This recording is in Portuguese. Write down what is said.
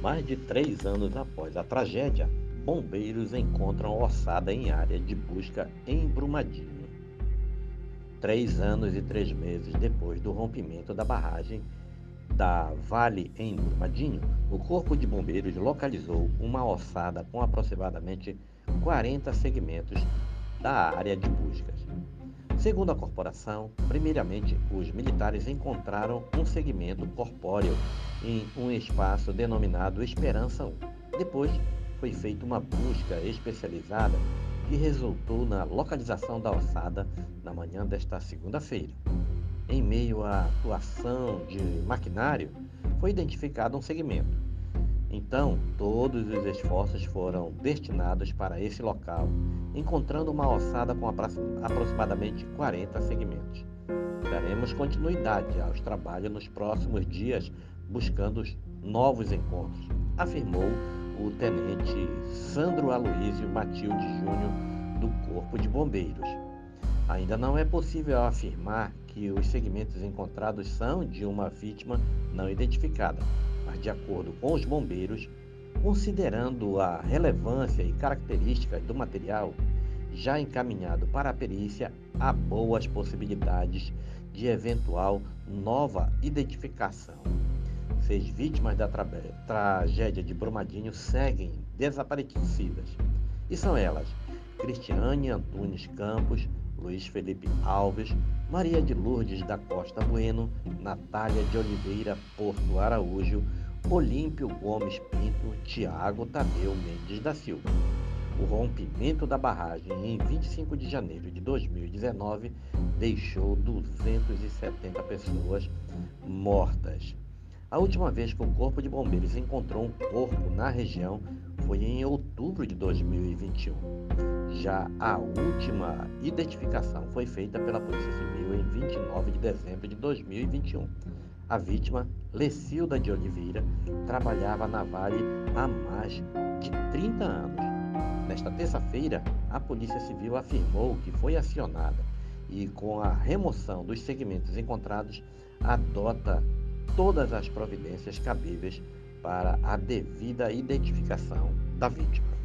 Mais de três anos após a tragédia, bombeiros encontram ossada em área de busca em Brumadinho. Três anos e três meses depois do rompimento da barragem da Vale em Brumadinho, o Corpo de Bombeiros localizou uma ossada com aproximadamente 40 segmentos da área de buscas. Segundo a corporação, primeiramente os militares encontraram um segmento corpóreo em um espaço denominado Esperança 1. Depois foi feita uma busca especializada que resultou na localização da ossada na manhã desta segunda-feira. Em meio à atuação de maquinário, foi identificado um segmento. Então, todos os esforços foram destinados para esse local, encontrando uma ossada com aproximadamente 40 segmentos. Daremos continuidade aos trabalhos nos próximos dias, buscando novos encontros, afirmou o tenente Sandro Aloísio Matilde Júnior do Corpo de Bombeiros. Ainda não é possível afirmar que os segmentos encontrados são de uma vítima não identificada, mas de acordo com os bombeiros, considerando a relevância e características do material já encaminhado para a perícia, há boas possibilidades de eventual nova identificação. Seis vítimas da tra tragédia de Brumadinho seguem desaparecidas. E são elas: Cristiane Antunes Campos, Luiz Felipe Alves, Maria de Lourdes da Costa Bueno, Natália de Oliveira Porto Araújo, Olímpio Gomes Pinto, Tiago Tadeu Mendes da Silva. O rompimento da barragem em 25 de janeiro de 2019 deixou 270 pessoas mortas. A última vez que o Corpo de Bombeiros encontrou um corpo na região foi em outubro de 2021. Já a última identificação foi feita pela Polícia Civil em 29 de dezembro de 2021. A vítima, Lecilda de Oliveira, trabalhava na Vale há mais de 30 anos. Nesta terça-feira, a Polícia Civil afirmou que foi acionada e, com a remoção dos segmentos encontrados, adota todas as providências cabíveis para a devida identificação da vítima.